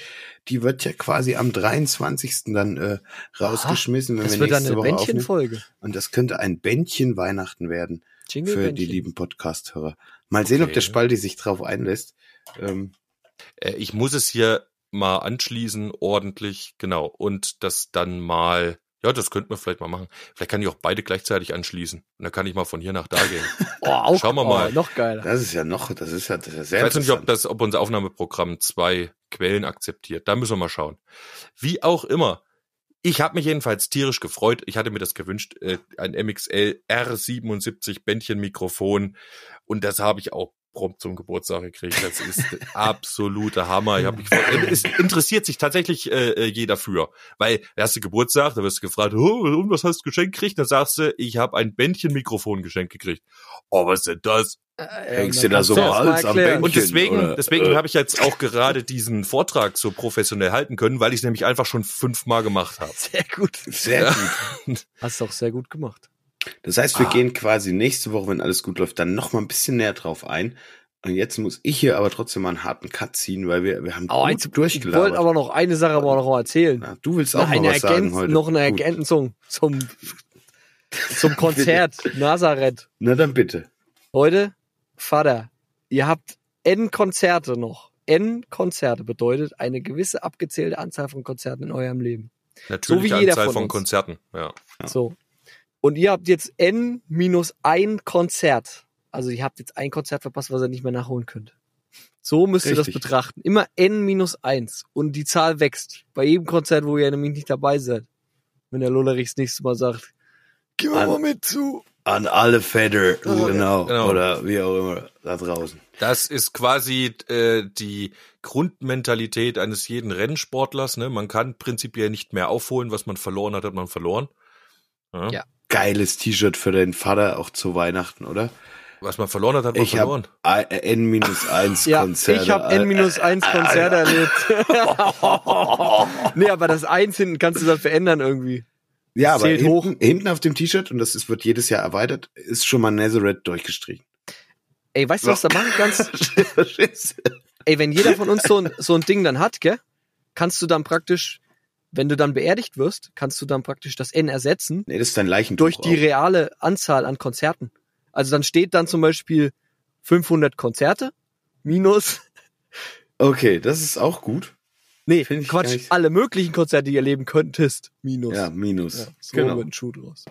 Die wird ja quasi am 23. dann äh, rausgeschmissen, wenn
Das
wir
wird dann
nächste
eine
Woche aufnehmen.
Bändchenfolge.
Und das könnte ein Bändchen Weihnachten werden
Jingle
für die
Bändchen.
lieben Podcast-Hörer. Mal sehen, ob
Okay.
der Spalti sich drauf einlässt. Ähm,
Äh, ich muss es hier mal anschließen, ordentlich, genau. Und das dann mal, ja, das könnten wir vielleicht mal machen. Vielleicht kann ich auch beide gleichzeitig anschließen. Und dann kann ich mal von hier nach da gehen. (laughs)
Oh, auch,
Schauen wir mal.
Oh, noch geiler.
das ist ja noch, das ist ja, das ist ja
Ich
sehr
weiß nicht, ob das, ob unser Aufnahmeprogramm zwei Quellen akzeptiert. Da müssen wir mal schauen. Wie auch immer. Ich habe mich jedenfalls tierisch gefreut. Ich hatte mir das gewünscht, äh, ein MXL R77 Bändchenmikrofon. Und das habe ich auch prompt zum Geburtstag gekriegt. Das ist der absolute Hammer. Ich hab mich. Äh, Es interessiert sich tatsächlich äh, äh, jeder für. Weil, hast du Geburtstag, da wirst du gefragt, oh, und was hast du geschenkt gekriegt? Dann sagst du, ich habe ein Bändchenmikrofon geschenkt gekriegt. Oh, was ist denn das?
Hängst du da so Hals am Bänkchen?
Und deswegen,
oder,
deswegen
äh,
habe ich jetzt auch gerade diesen Vortrag so professionell halten können, weil ich es nämlich einfach schon fünfmal gemacht habe.
Sehr gut.
Sehr gut. (laughs)
Hast du auch sehr gut gemacht.
Das heißt, wir
Ah.
gehen quasi nächste Woche, wenn alles gut läuft, dann noch mal ein bisschen näher drauf ein. Und jetzt muss ich hier aber trotzdem mal einen harten Cut ziehen, weil wir, wir haben
Aber
gut
ich
durchgelabert.
wollte aber noch eine Sache aber noch mal erzählen.
Na, du willst auch
eine
mal was sagen heute.
noch eine
Gut.
Ergänzung zum, zum (laughs) Konzert Nazareth.
Na dann bitte.
Heute, Vater, ihr habt N Konzerte noch. N Konzerte bedeutet eine gewisse abgezählte Anzahl von Konzerten in eurem Leben.
Natürlich
So wie jeder
Anzahl
von
von. Konzerten. Ja.
So. Und ihr habt jetzt N minus ein Konzert. Also ihr habt jetzt ein Konzert verpasst, was ihr nicht mehr nachholen könnt. So müsst ihr das
Richtig.
betrachten. Immer N minus eins. Und die Zahl wächst. Bei jedem Konzert, wo ihr nämlich nicht dabei seid. Wenn der Lollerich das nächste Mal sagt, geh mal, mit zu.
An alle Väter, genau,
Genau.
oder wie auch immer, da draußen.
Das ist quasi äh, die Grundmentalität eines jeden Rennsportlers. Ne? Man kann prinzipiell nicht mehr aufholen, was man verloren hat, hat man verloren. Ja.
Ja.
Geiles T-Shirt für deinen Vater, auch zu Weihnachten, oder?
Was man verloren hat, hat man
Ich
verloren.
habe N-1
Ja,
Konzerte.
ich habe N minus eins Konzert erlebt. nee, aber das Eins hinten kannst du dann verändern irgendwie.
Ja, aber hinten, hinten auf dem T-Shirt, und das ist, wird jedes Jahr erweitert, ist schon mal Nazareth durchgestrichen.
Ey, weißt du, was du da machen kannst? Ey, wenn jeder von uns so ein, so ein Ding dann hat, gell, kannst du dann praktisch, wenn du dann beerdigt wirst, kannst du dann praktisch das N ersetzen
nee, das ist dein Leichentuch.
durch die
auch.
reale Anzahl an Konzerten. Also dann steht dann zum Beispiel 500 Konzerte minus,
Okay, das ist auch gut.
nee,
Find ich
Quatsch,
nicht-
alle möglichen Konzerte, die ihr erleben könntest, minus.
Ja, minus.
Ja, so
genau.
ein Schuh draus.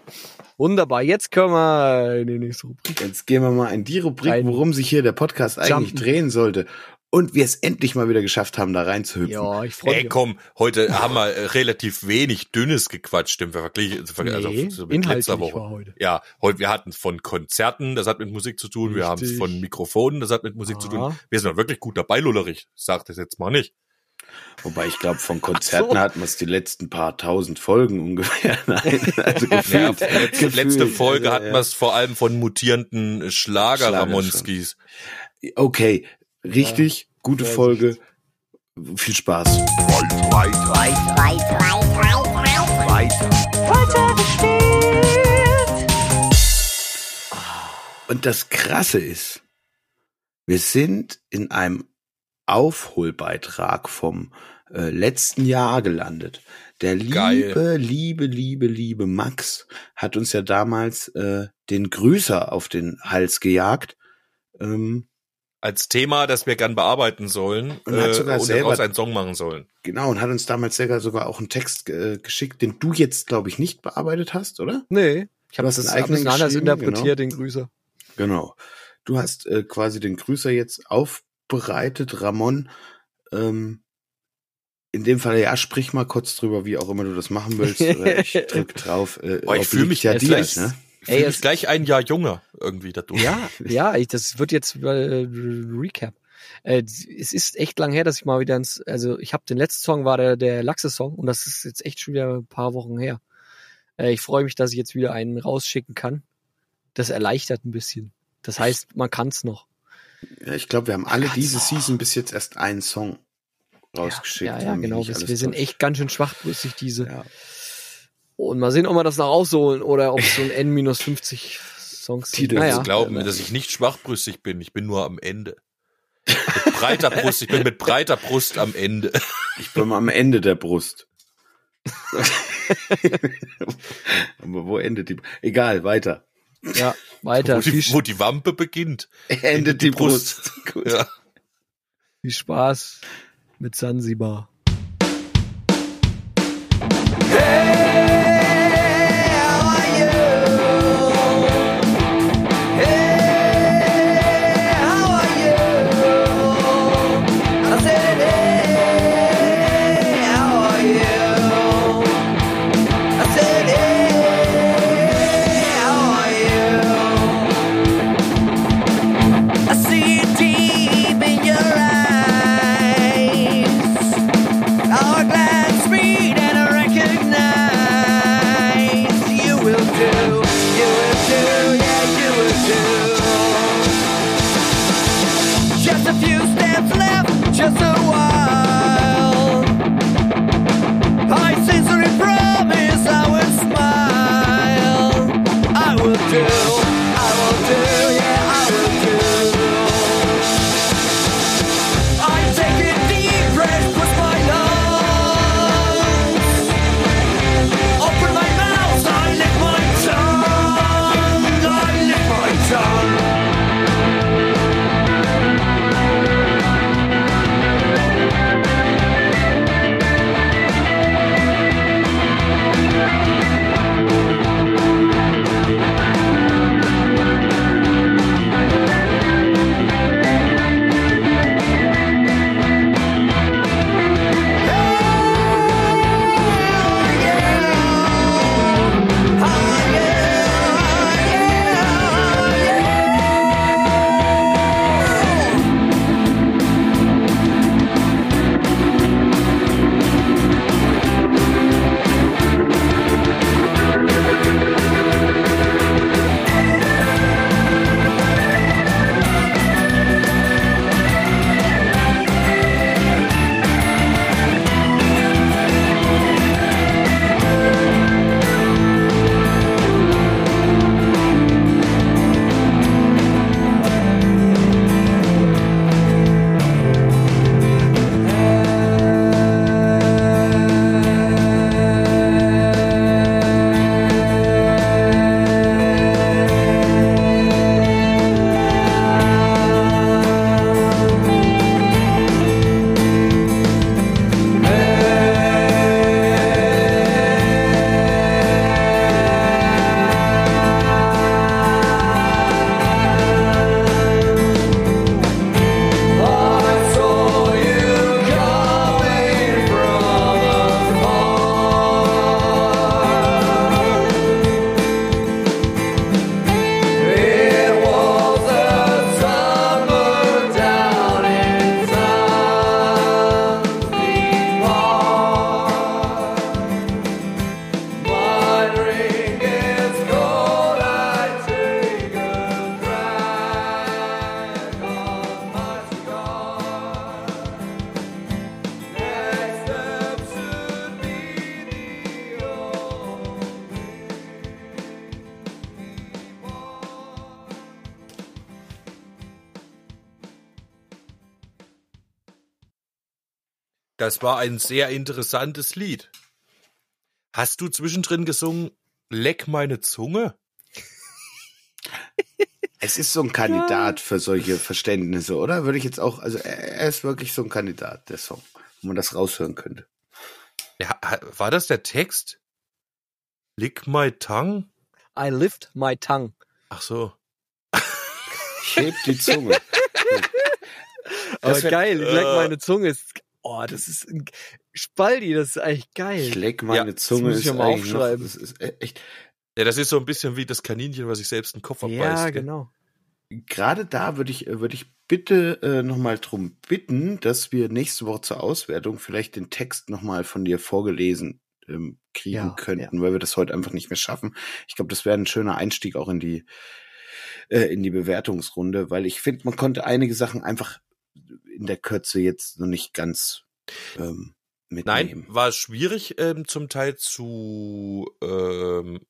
Wunderbar, jetzt können wir in die nächste Rubrik.
Jetzt gehen wir mal in die Rubrik, worum sich hier der Podcast eigentlich
Jumpen.
drehen sollte. Und wir es endlich mal wieder geschafft haben, da reinzuhüpfen.
Ja, ich freue
Ey,
mich.
komm, heute haben wir äh, relativ wenig Dünnes gequatscht im Vergleich, also
Nee,
so mit letzter Woche.
war heute.
Ja, heute, wir hatten von Konzerten, das hat mit Musik zu tun, wir haben
Richtig.
von Mikrofonen, das hat mit Musik zu
Ah.
tun. Wir sind wirklich gut dabei, Lullerich. Sag das jetzt mal nicht.
Wobei ich glaube, von Konzerten
so.
hatten wir es die letzten paar tausend Folgen (laughs) ungefähr. Nein, also
Ja,
gefühlt,
letzte, letzte
gefühlt.
Folge
Also,
hatten
ja.
wir es vor allem von mutierenden
Schlager
Schlager-Ramonskis.
Okay, richtig, gute Folge. Viel Spaß. Und das Krasse ist, wir sind in einem Aufholbeitrag vom äh, letzten Jahr gelandet. Der liebe,
Geil.
liebe, liebe, liebe Max hat uns ja damals äh, den Grüßer auf den Hals gejagt. Ähm,
Als Thema, das wir gern bearbeiten sollen
Und hat
äh,
sogar
und
selber-
daraus einen Song machen sollen.
genau, und hat uns damals sogar, sogar auch einen Text äh, geschickt, den du jetzt, glaube ich, nicht bearbeitet hast, oder?
Nee, ich habe das
eigenen
anders
geschrieben,
interpretiert, den Grüßer.
Genau. Du hast äh, quasi den Grüßer jetzt aufbereitet, Ramon. Ähm, in dem Fall, ja, sprich mal kurz drüber, wie auch immer du das machen willst. Oder ich (laughs) drück drauf. Äh,
Boah, ich fühl
obliegt
mich
ja dir, ne?
Ich fühle
Ey,
mich
es-
gleich ein Jahr jünger irgendwie dadurch.
Ja, (laughs) ja, ich, das wird jetzt äh, Recap. Äh, es ist echt lang her, dass ich mal wieder ins, also ich habe den letzten Song war der der Lachse-Song und das ist jetzt echt schon wieder ein paar Wochen her. Äh, ich freue mich, dass ich jetzt wieder einen rausschicken kann. Das erleichtert ein bisschen. Das heißt, man kann's noch.
Ja, ich glaube, wir haben alle diese
oh.
Season bis jetzt erst einen Song rausgeschickt.
Ja, ja,
mich
genau. Wir, wir sind echt ganz schön schwachbrüstig diese.
Ja.
Und mal sehen, ob wir das noch ausholen oder ob es so ein N-50 Songs
Titel
sind.
Naja.
Naja.
glauben, dass ich nicht schwachbrüstig bin. Ich bin nur am Ende. Mit breiter Brust. Ich bin mit breiter Brust am Ende.
Ich bin am Ende der Brust. (laughs) Aber wo endet die? Egal, weiter.
Ja, weiter.
Wo die, wo die Wampe beginnt.
Endet die Brust. Gut.
Ja.
viel Spaß mit Sansibar.
just a
Das war ein sehr interessantes Lied. Hast du zwischendrin gesungen, leck meine Zunge? (laughs)
Es ist so ein Kandidat für solche Verständnisse, oder? Würde ich jetzt auch, also er ist wirklich so ein Kandidat, der Song, wo man das raushören könnte.
Ja, war das der Text? Lick my tongue?
I lift my tongue.
Ach so.
Ich heb die Zunge. (laughs)
Aber
Das wär-
geil, ich leck
äh.
meine Zunge. Ist, oh, das ist ein Spaldi, das ist eigentlich geil.
Ich leck meine
Ja,
Zunge.
das muss ich
ist
ja mal
eigentlich noch,
aufschreiben.
das ist e- echt.
Ja, das ist so ein bisschen wie das Kaninchen, was sich selbst den Kopf abbeißt.
ja, genau.
Gerade da würde ich, würde ich bitte äh, nochmal drum bitten, dass wir nächste Woche zur Auswertung vielleicht den Text nochmal von dir vorgelesen ähm, kriegen
Ja,
könnten, weil wir das heute einfach nicht mehr schaffen. Ich glaube, das wäre ein schöner Einstieg auch in die äh, in die Bewertungsrunde, weil ich finde, man konnte einige Sachen einfach in der Kürze jetzt noch nicht ganz ähm, mitnehmen.
Nein, war schwierig ähm, zum Teil zu, ähm,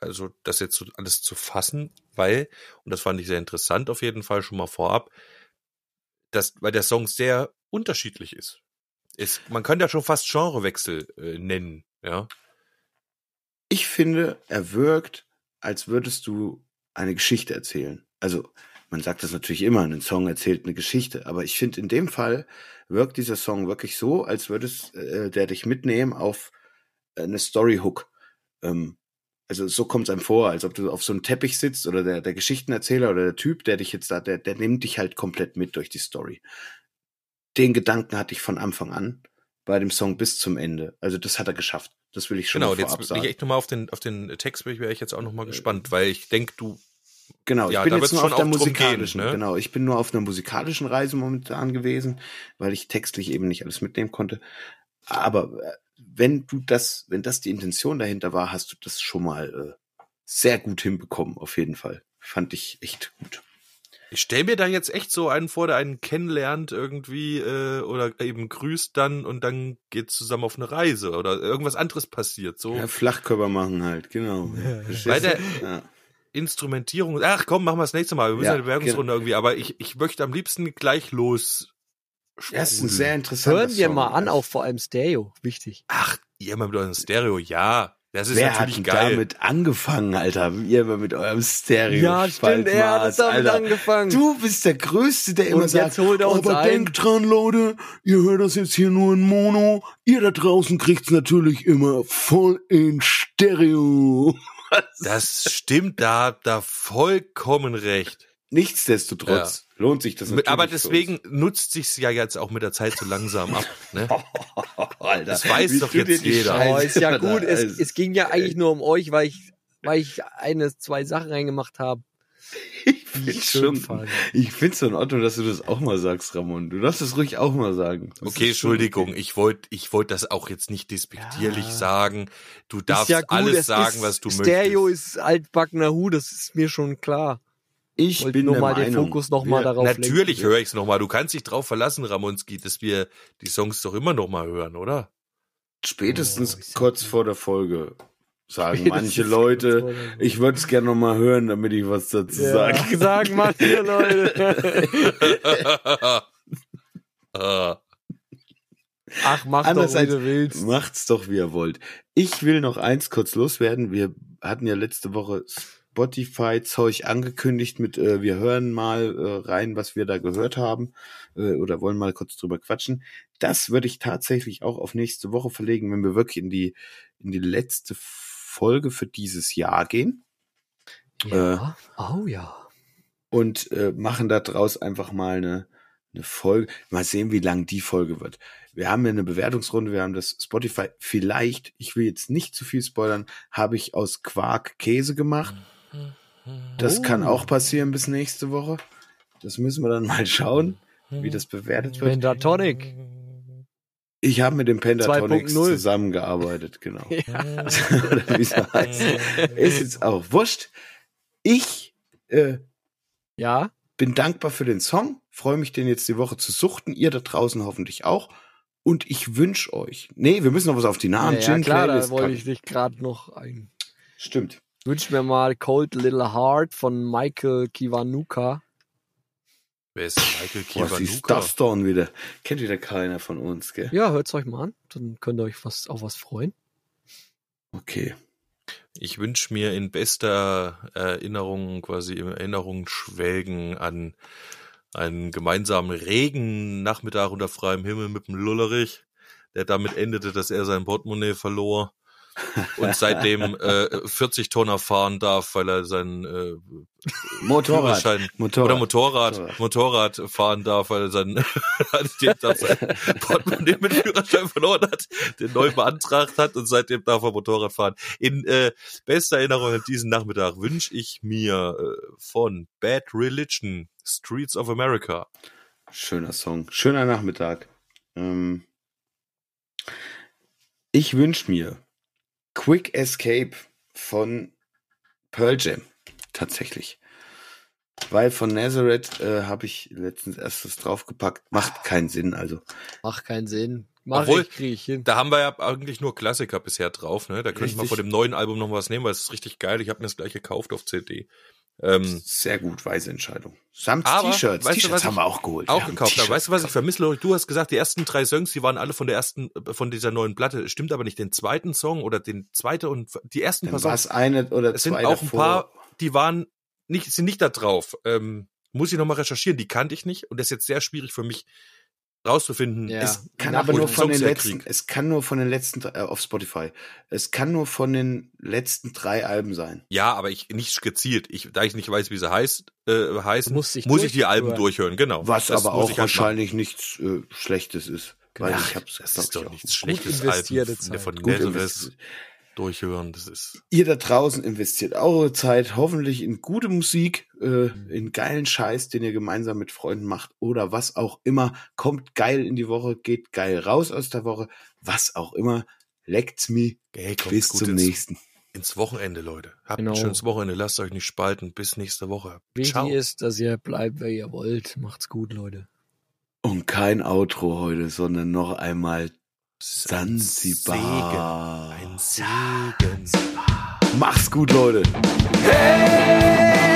also das jetzt so alles zu fassen, weil, und das fand ich sehr interessant auf jeden Fall schon mal vorab, dass, weil der Song sehr unterschiedlich ist. ist man kann ja schon fast Genrewechsel äh, nennen, ja.
Ich finde, er wirkt, als würdest du eine Geschichte erzählen. Also, man sagt das natürlich immer, ein Song erzählt eine Geschichte, aber ich finde, in dem Fall wirkt dieser Song wirklich so, als würdest äh, der dich mitnehmen auf eine Storyhook. Ähm, also so kommt es einem vor, als ob du auf so einem Teppich sitzt oder der, der Geschichtenerzähler oder der Typ, der dich jetzt da, der, der nimmt dich halt komplett mit durch die Story. Den Gedanken hatte ich von Anfang an bei dem Song bis zum Ende. Also das hat er geschafft. Das will ich schon
Genau,
mal
jetzt
vorab
bin ich
sagen.
echt nochmal auf den, auf den Text wäre ich jetzt auch nochmal gespannt, weil ich denke, du,
Genau, ich
Ja,
bin
da
jetzt nur auf der musikalischen,
gehen, ne?
genau, ich bin nur auf einer musikalischen Reise momentan gewesen, weil ich textlich eben nicht alles mitnehmen konnte. Aber äh, wenn du das, wenn das die Intention dahinter war, hast du das schon mal äh, sehr gut hinbekommen, auf jeden Fall. Fand ich echt gut.
ich stell mir da jetzt echt so einen vor, der einen kennenlernt irgendwie äh, oder eben grüßt dann und dann geht zusammen auf eine Reise oder irgendwas anderes passiert. So
Ja, Flachkörper machen halt, genau. Verstehst
Weil der-
ja.
Instrumentierung. Ach komm, machen wir das nächste Mal. Wir müssen
Ja,
die Bewerbungsrunde irgendwie, aber ich, ich möchte am liebsten gleich los.
Ja, ist ein sehr interessanter
Hören wir
Song.
mal an, auch vor allem Stereo. Wichtig.
Ach, ihr mal mit eurem Stereo, ja. Das ist
Wer hat
natürlich
denn
geil.
damit angefangen, Alter? Ihr immer mit eurem Stereo.
Ja, stimmt, er hat es damit
Alter.
angefangen.
Du bist der Größte, der immer
Und
sagt,
holt er uns
aber
ein."
denkt dran, Leute, ihr hört das jetzt hier nur in Mono. Ihr da draußen kriegt's natürlich immer voll in Stereo.
Das stimmt, da habt ihr vollkommen recht.
Nichtsdestotrotz lohnt sich das natürlich
aber
für uns.
deswegen nutzt sich's ja jetzt auch mit der Zeit so langsam ab. Ne? (laughs)
Alter,
das weiß doch jetzt jeder.
Oh, ist ja gut. Es, es ging ja eigentlich nur um euch, weil ich, weil ich eine, zwei Sachen reingemacht habe. (laughs)
ich
ich schön
schon, ich find's so in Ordnung, dass du das auch mal sagst, Ramon. Du darfst es ruhig auch mal sagen. Das
Okay,
schon
Entschuldigung,
okay.
ich wollte ich wollt das auch jetzt nicht despektierlich
Ja.
sagen. Du darfst
ja gut,
alles
es
sagen,
ist,
was du
Stereo
möchtest.
ist altbackener Hu, das ist mir schon klar.
Ich
wollte
bin
nur
der
mal den
Meinung,
Fokus noch mal
wir-
darauf
Natürlich
lenken.
höre ich's noch mal. Du kannst dich drauf verlassen, Ramonski, dass wir die Songs doch immer noch mal hören, oder?
Spätestens
Oh, ich
kurz vor der Folge sagen
Spätestens
manche Leute, ich würde es gerne noch mal hören, damit ich was dazu
Ja,
sage. (laughs)
sagen manche Leute. (laughs) Ach, mach doch, wie du willst.
Macht's doch, wie ihr wollt. Ich will noch eins kurz loswerden. Wir hatten ja letzte Woche Spotify-Zeug angekündigt mit, äh, wir hören mal äh, rein, was wir da gehört haben äh, oder wollen mal kurz drüber quatschen. Das würde ich tatsächlich auch auf nächste Woche verlegen, wenn wir wirklich in die, in die letzte Folge für dieses Jahr gehen.
Ja. oh ja.
und äh, machen da draus einfach mal eine, eine Folge. Mal sehen, wie lang die Folge wird. Wir haben ja eine Bewertungsrunde, wir haben das Spotify. Vielleicht, ich will jetzt nicht zu viel spoilern, habe ich aus Quark Käse gemacht. Das
Oh.
kann auch passieren bis nächste Woche. Das müssen wir dann mal schauen, wie das bewertet wird.
Pentatonic.
Ich habe mit dem Pentatonics
2.0.
zusammengearbeitet, genau. (laughs)
Ja. (laughs)
Oder wie es heißt. Ist jetzt auch wurscht. Ich äh,
ja.
bin dankbar für den Song, freue mich, den jetzt die Woche zu suchten. Ihr da draußen hoffentlich auch. Und ich wünsche euch. Nee, wir müssen noch was auf die Namen.
ja,
Gin
klar, da wollte ich dich gerade noch ein.
Stimmt.
Wünsch mir mal Cold Little Heart von Michael Kiwanuka.
Wer ist Michael
Was ist
Kiwanuka?
das denn wieder? Kennt wieder keiner von uns, gell?
Ja, hört's euch mal an. Dann könnt ihr euch was, auf was freuen.
Okay.
Ich wünsche mir in bester Erinnerung, quasi in Erinnerung schwelgen an einen gemeinsamen Regennachmittag unter freiem Himmel mit dem Lullerich, der damit endete, dass er sein Portemonnaie verlor und seitdem äh, 40 Tonner fahren darf, weil er seinen äh,
Motorrad. Motorrad.
oder Motorrad,
Motorrad.
Motorrad fahren darf, weil er sein, (laughs) dem darf sein Portemonnaie mit Führerschein verloren hat, den neu beantragt hat und seitdem darf er Motorrad fahren. In äh, bester Erinnerung an diesen Nachmittag wünsche ich mir äh, von Bad Religion Streets of America.
Schöner Song. Schöner Nachmittag. Ähm, ich wünsche mir Quick Escape von Pearl Jam. Tatsächlich. Weil von Nazareth äh, habe ich letztens erstes draufgepackt. Macht keinen Sinn, also.
Macht keinen Sinn. Mach
Obwohl,
ich, krieg ich hin.
Da haben wir ja eigentlich nur Klassiker bisher drauf, ne? Da könnten wir
Richtig.
von dem neuen Album noch was nehmen, weil es ist richtig geil. Ich habe mir das gleich gekauft auf CD. Ähm,
Sehr gut, weise Entscheidung. Samt T-Shirts. T-Shirts haben wir auch geholt.
auch gekauft. Aber weißt du, was ich vermisse? Du hast gesagt, die ersten drei Songs, die waren alle von der ersten, von dieser neuen Platte. Stimmt aber nicht. Den zweiten Song oder den zweiten und die ersten paar
Dann war
Songs.
es eine oder
Es sind auch ein
davor.
paar, die waren nicht, sind nicht da drauf. Ähm, muss ich nochmal recherchieren. Die kannte ich nicht und das ist jetzt sehr schwierig für mich rauszufinden.
Ja.
Es
Kann aber nur von
Songs
den letzten, es kann nur von den letzten, äh, auf Spotify, es kann nur von den letzten drei Alben sein.
Ja, aber ich nicht gezielt. Ich, da ich nicht weiß, wie sie heißt, äh, heißen,
Du musst dich
muss ich die Alben
durchhören.
Genau.
Was
Das
aber
muss
auch
ich halt machen.
wahrscheinlich nichts äh, Schlechtes ist. Weil
Ach,
ich hab's,
das
glaub
ist
ich,
doch
auch.
nichts Schlechtes.
investierte
Alben
Zeit.
von
Gut investiert.
Durchhören. Das ist
Ihr da draußen investiert eure Zeit hoffentlich in gute Musik, äh,
Mhm.
in geilen Scheiß, den ihr gemeinsam mit Freunden macht oder was auch immer. Kommt geil in die Woche, geht geil raus aus der Woche, was auch immer. Leckt's me.
Hey,
Bis
gut
zum
ins,
nächsten.
ins Wochenende, Leute. Habt
Genau.
ein schönes Wochenende. Lasst euch nicht spalten. Bis nächste Woche.
Wichtig
Ciao.
ist, dass ihr bleibt, wer ihr wollt. Macht's gut, Leute.
Und kein Outro heute, sondern noch einmal
Ist ein. Segen. Ein Segen.
Mach's gut, Leute.
Hey,